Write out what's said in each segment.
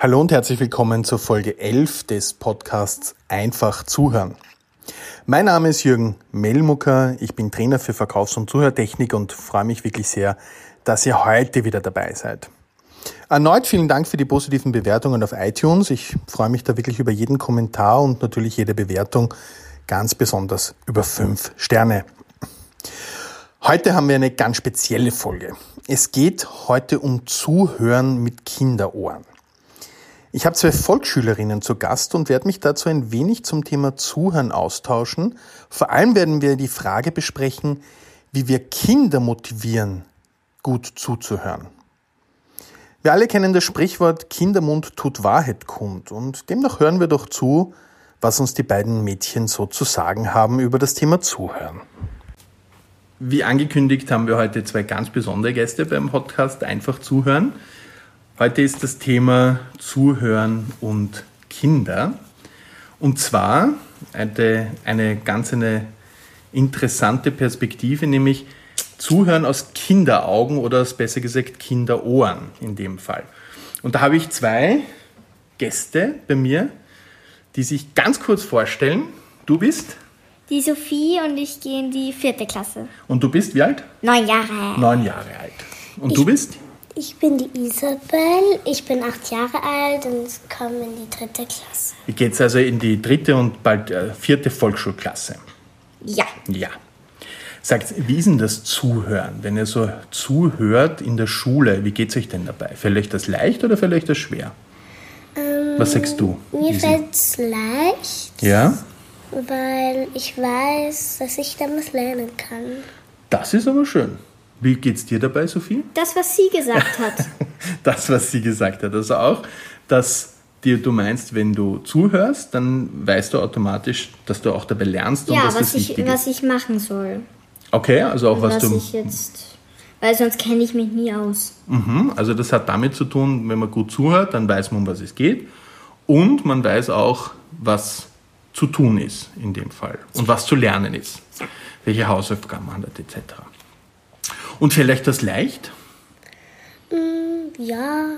Hallo und herzlich willkommen zur Folge 11 des Podcasts Einfach zuhören. Mein Name ist Jürgen Mellmucker, ich bin Trainer für Verkaufs- und Zuhörtechnik und freue mich wirklich sehr, dass ihr heute wieder dabei seid. Erneut vielen Dank für die positiven Bewertungen auf iTunes. Ich freue mich da wirklich über jeden Kommentar und natürlich jede Bewertung, ganz besonders über fünf Sterne. Heute haben wir eine ganz spezielle Folge. Es geht heute um Zuhören mit Kinderohren. Ich habe zwei Volksschülerinnen zu Gast und werde mich dazu ein wenig zum Thema Zuhören austauschen. Vor allem werden wir die Frage besprechen, wie wir Kinder motivieren, gut zuzuhören. Wir alle kennen das Sprichwort Kindermund tut Wahrheit kund und demnach hören wir doch zu, was uns die beiden Mädchen so zu sagen haben über das Thema Zuhören. Wie angekündigt haben wir heute zwei ganz besondere Gäste beim Podcast Einfach zuhören. Heute ist das Thema Zuhören und Kinder. Und zwar eine, eine ganz eine interessante Perspektive, nämlich Zuhören aus Kinderaugen oder besser gesagt Kinderohren in dem Fall. Und da habe ich zwei Gäste bei mir, die sich ganz kurz vorstellen. Du bist? Die Sophie und ich gehe in die vierte Klasse. Und du bist wie alt? Neun Jahre. Neun Jahre alt. Und ich, du bist? Ich bin die Isabel, ich bin acht Jahre alt und komme in die dritte Klasse. Ihr geht also in die dritte und bald äh, vierte Volksschulklasse. Ja. Ja. Sagt, wie ist denn das Zuhören? Wenn ihr so zuhört in der Schule, wie geht es euch denn dabei? Fällt euch das leicht oder fällt euch das schwer? Ähm, Was sagst du? Mir fällt es leicht, Ja? weil ich weiß, dass ich damit lernen kann. Das ist aber schön. Wie geht's dir dabei, Sophie? Das, was sie gesagt hat. Das, was sie gesagt hat. Also auch, dass dir du meinst, wenn du zuhörst, dann weißt du automatisch, dass du auch dabei lernst und ja, was das ich, was ich machen soll. Okay, also auch was, was du. ich jetzt. Weil sonst kenne ich mich nie aus. Mhm, also das hat damit zu tun, wenn man gut zuhört, dann weiß man, um was es geht. Und man weiß auch, was zu tun ist in dem Fall und was zu lernen ist. Welche Hausaufgaben man hat, etc. Und vielleicht das leicht? Mm, ja,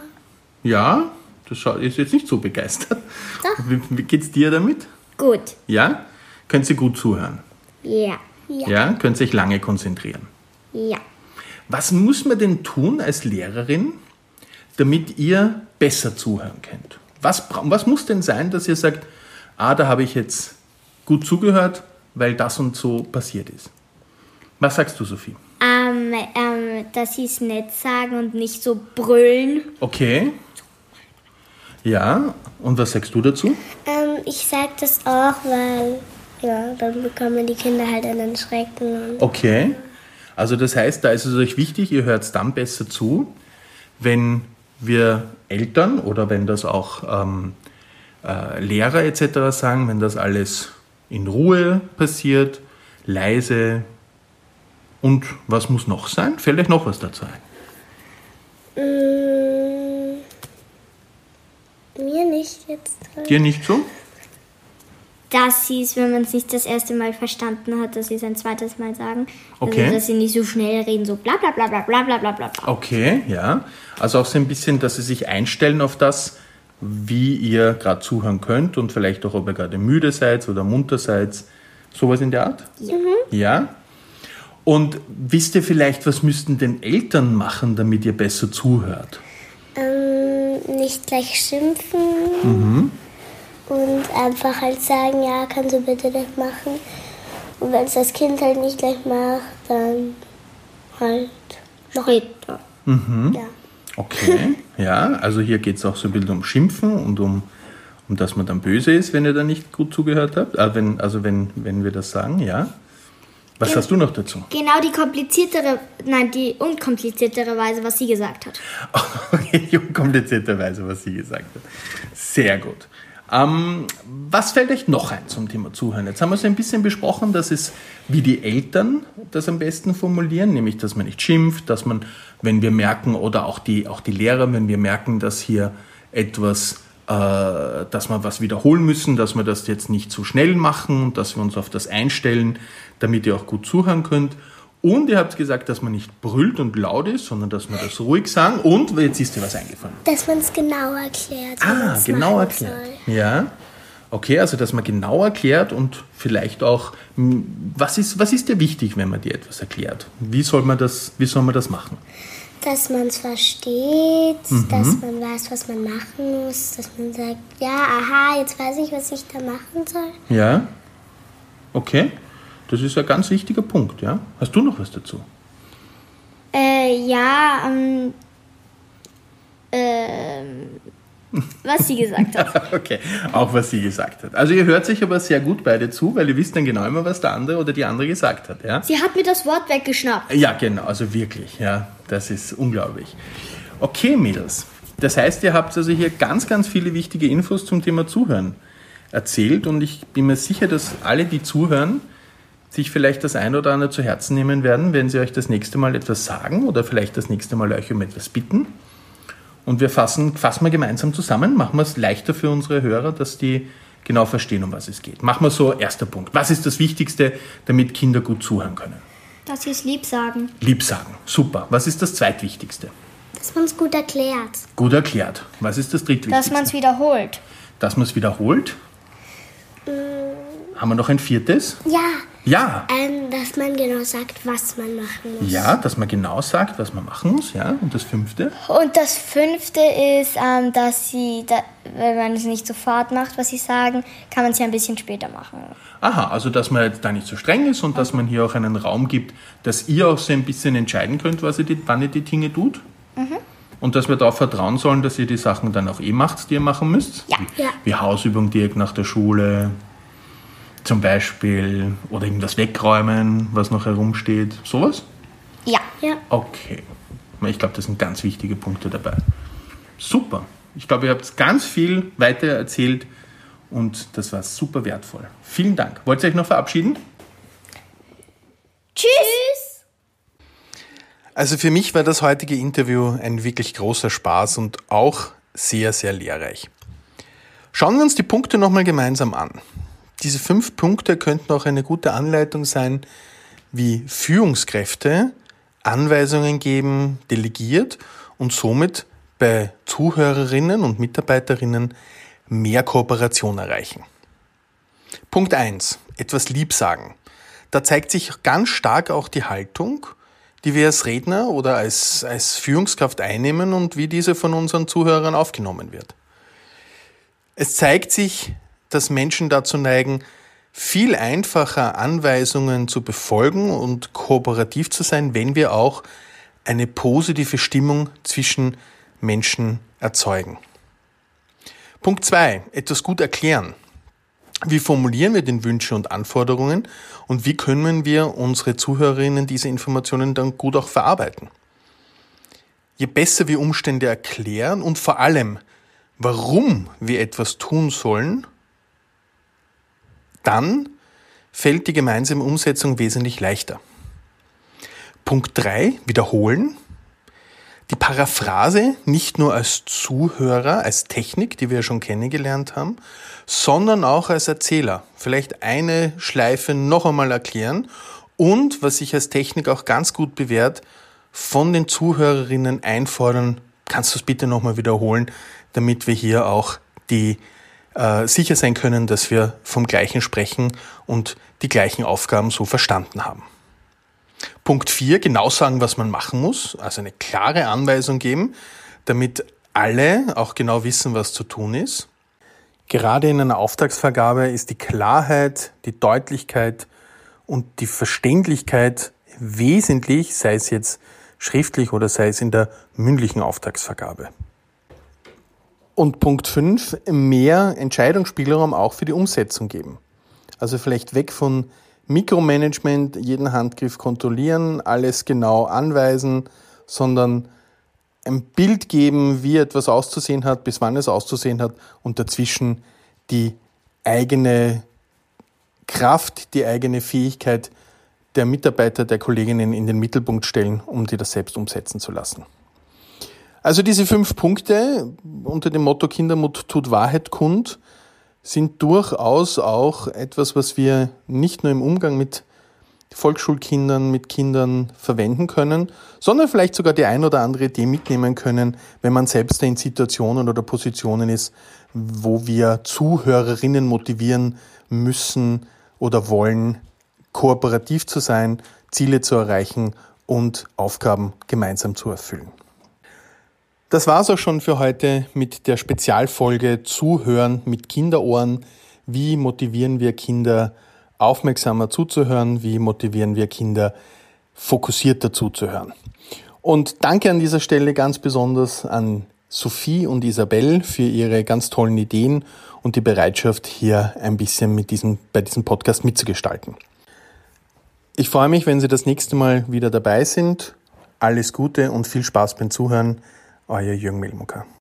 Ja, das ist jetzt nicht so begeistert. Doch. Wie, wie geht's dir damit? Gut. Ja? Könnt ihr gut zuhören? Ja. ja, Ja? Könnt sich lange konzentrieren? Ja. Was muss man denn tun als Lehrerin, damit ihr besser zuhören könnt? Was, was muss denn sein, dass ihr sagt, ah, da habe ich jetzt gut zugehört, weil das und so passiert ist? Was sagst du, Sophie? Ähm, ähm, dass sie es nett sagen und nicht so brüllen. Okay. Ja, und was sagst du dazu? ähm, ich sag das auch, weil ja, dann bekommen die Kinder halt einen Schrecken. Und Okay. Also das heißt, da ist es euch wichtig, ihr hört dann besser zu, wenn wir Eltern oder wenn das auch ähm, äh, Lehrer etc. sagen, wenn das alles in Ruhe passiert, leise und was muss noch sein? Fällt euch noch was dazu ein? Mm, mir nicht jetzt. Dir nicht so? Dass sie es, wenn man es nicht das erste Mal verstanden hat, dass sie es ein zweites Mal sagen. Okay. Also, dass sie nicht so schnell reden, so bla bla bla bla bla bla bla bla. Okay, ja. Also auch so ein bisschen, dass sie sich einstellen auf das, wie ihr gerade zuhören könnt und vielleicht auch, ob ihr gerade müde seid oder munter seid. Sowas in der Art? Ja. Ja. Und wisst ihr vielleicht, was müssten denn Eltern machen, damit ihr besser zuhört? Ähm, nicht gleich schimpfen und einfach halt sagen, ja, kannst du bitte das machen. Und wenn es das Kind halt nicht gleich macht, dann halt noch Später. ja. Okay, ja. Also hier geht es auch so ein bisschen um Schimpfen und um, um dass man dann böse ist, wenn ihr da nicht gut zugehört habt. Äh, wenn, also wenn, wenn wir das sagen, ja. Was hast du noch dazu? Genau die kompliziertere, nein, die unkompliziertere Weise, was sie gesagt hat. Okay, unkomplizierterweise, was sie gesagt hat. Sehr gut. Ähm, was fällt euch noch ein zum Thema Zuhören? Jetzt haben wir so ein bisschen besprochen, dass es, wie die Eltern das am besten formulieren, nämlich, dass man nicht schimpft, dass man, wenn wir merken, oder auch die, auch die Lehrer, wenn wir merken, dass hier etwas, dass wir was wiederholen müssen, dass wir das jetzt nicht zu schnell machen, dass wir uns auf das einstellen, damit ihr auch gut zuhören könnt. Und ihr habt gesagt, dass man nicht brüllt und laut ist, sondern dass man das ruhig sagen. Und jetzt ist dir was eingefallen. Dass man es genau erklärt. Ah, genau erklärt. Soll. Ja. Okay, also dass man genau erklärt und vielleicht auch, was ist, was ist dir wichtig, wenn man dir etwas erklärt? Wie soll man das, wie soll man das machen? Dass man es versteht, mhm. dass man weiß, was man machen muss, dass man sagt, ja, aha, jetzt weiß ich, was ich da machen soll. Ja. Okay. Das ist ein ganz wichtiger Punkt, ja? Hast du noch was dazu? Äh, ja, ähm, ähm, was sie gesagt hat. okay, auch was sie gesagt hat. Also ihr hört sich aber sehr gut beide zu, weil ihr wisst dann genau immer, was der andere oder die andere gesagt hat, ja? Sie hat mir das Wort weggeschnappt. Ja, genau, also wirklich, ja, das ist unglaublich. Okay, Mädels, das heißt, ihr habt also hier ganz, ganz viele wichtige Infos zum Thema Zuhören erzählt und ich bin mir sicher, dass alle, die zuhören, sich vielleicht das ein oder andere zu Herzen nehmen werden, wenn sie euch das nächste Mal etwas sagen oder vielleicht das nächste Mal euch um etwas bitten. Und wir fassen, fassen wir gemeinsam zusammen, machen wir es leichter für unsere Hörer, dass die genau verstehen, um was es geht. Machen wir so, erster Punkt. Was ist das Wichtigste, damit Kinder gut zuhören können? Dass sie es lieb sagen. Lieb sagen, super. Was ist das Zweitwichtigste? Dass man es gut erklärt. Gut erklärt. Was ist das Drittwichtigste? Dass man es wiederholt. Dass man es wiederholt? Mm. Haben wir noch ein viertes? Ja. Ja. Ähm, dass man genau sagt, was man machen muss. Ja, dass man genau sagt, was man machen muss, ja. Und das fünfte? Und das fünfte ist, ähm, dass sie, da, wenn man es nicht sofort macht, was sie sagen, kann man es ja ein bisschen später machen. Aha, also dass man jetzt da nicht so streng ist und dass man hier auch einen Raum gibt, dass ihr auch so ein bisschen entscheiden könnt, was ihr die, wann ihr die Dinge tut. Mhm. Und dass wir darauf vertrauen sollen, dass ihr die Sachen dann auch eh macht, die ihr machen müsst. Ja. Wie, ja. wie Hausübung direkt nach der Schule, zum Beispiel oder irgendwas wegräumen, was noch herumsteht. Sowas? Ja. ja. Okay. Ich glaube, das sind ganz wichtige Punkte dabei. Super. Ich glaube, ihr habt ganz viel weiter erzählt und das war super wertvoll. Vielen Dank. Wollt ihr euch noch verabschieden? Tschüss. Also für mich war das heutige Interview ein wirklich großer Spaß und auch sehr, sehr lehrreich. Schauen wir uns die Punkte nochmal gemeinsam an. Diese fünf Punkte könnten auch eine gute Anleitung sein, wie Führungskräfte Anweisungen geben, delegiert und somit bei Zuhörerinnen und Mitarbeiterinnen mehr Kooperation erreichen. Punkt eins: Etwas lieb sagen. Da zeigt sich ganz stark auch die Haltung, die wir als Redner oder als, als Führungskraft einnehmen und wie diese von unseren Zuhörern aufgenommen wird. Es zeigt sich dass Menschen dazu neigen, viel einfacher Anweisungen zu befolgen und kooperativ zu sein, wenn wir auch eine positive Stimmung zwischen Menschen erzeugen. Punkt zwei: Etwas gut erklären. Wie formulieren wir den Wünsche und Anforderungen und wie können wir unsere Zuhörerinnen diese Informationen dann gut auch verarbeiten? Je besser wir Umstände erklären und vor allem, warum wir etwas tun sollen, dann fällt die gemeinsame Umsetzung wesentlich leichter. Punkt 3, wiederholen. Die Paraphrase nicht nur als Zuhörer, als Technik, die wir ja schon kennengelernt haben, sondern auch als Erzähler. Vielleicht eine Schleife noch einmal erklären und, was sich als Technik auch ganz gut bewährt, von den Zuhörerinnen einfordern, kannst du es bitte nochmal wiederholen, damit wir hier auch die äh, sicher sein können, dass wir vom Gleichen sprechen und die gleichen Aufgaben so verstanden haben. Punkt 4, genau sagen, was man machen muss, also eine klare Anweisung geben, damit alle auch genau wissen, was zu tun ist. Gerade in einer Auftragsvergabe ist die Klarheit, die Deutlichkeit und die Verständlichkeit wesentlich, sei es jetzt schriftlich oder sei es in der mündlichen Auftragsvergabe. Und Punkt 5, mehr Entscheidungsspielraum auch für die Umsetzung geben. Also vielleicht weg von Mikromanagement, jeden Handgriff kontrollieren, alles genau anweisen, sondern ein Bild geben, wie etwas auszusehen hat, bis wann es auszusehen hat und dazwischen die eigene Kraft, die eigene Fähigkeit der Mitarbeiter, der Kolleginnen in den Mittelpunkt stellen, um die das selbst umsetzen zu lassen. Also diese fünf Punkte unter dem Motto Kindermut tut Wahrheit kund sind durchaus auch etwas, was wir nicht nur im Umgang mit Volksschulkindern, mit Kindern verwenden können, sondern vielleicht sogar die ein oder andere Idee mitnehmen können, wenn man selbst in Situationen oder Positionen ist, wo wir Zuhörerinnen motivieren müssen oder wollen, kooperativ zu sein, Ziele zu erreichen und Aufgaben gemeinsam zu erfüllen. Das war's auch schon für heute mit der Spezialfolge Zuhören mit Kinderohren. Wie motivieren wir Kinder, aufmerksamer zuzuhören? Wie motivieren wir Kinder, fokussierter zuzuhören? Und danke an dieser Stelle ganz besonders an Sophie und Isabel für ihre ganz tollen Ideen und die Bereitschaft, hier ein bisschen mit diesem, bei diesem Podcast mitzugestalten. Ich freue mich, wenn Sie das nächste Mal wieder dabei sind. Alles Gute und viel Spaß beim Zuhören. Euer Jürgen Melmucker.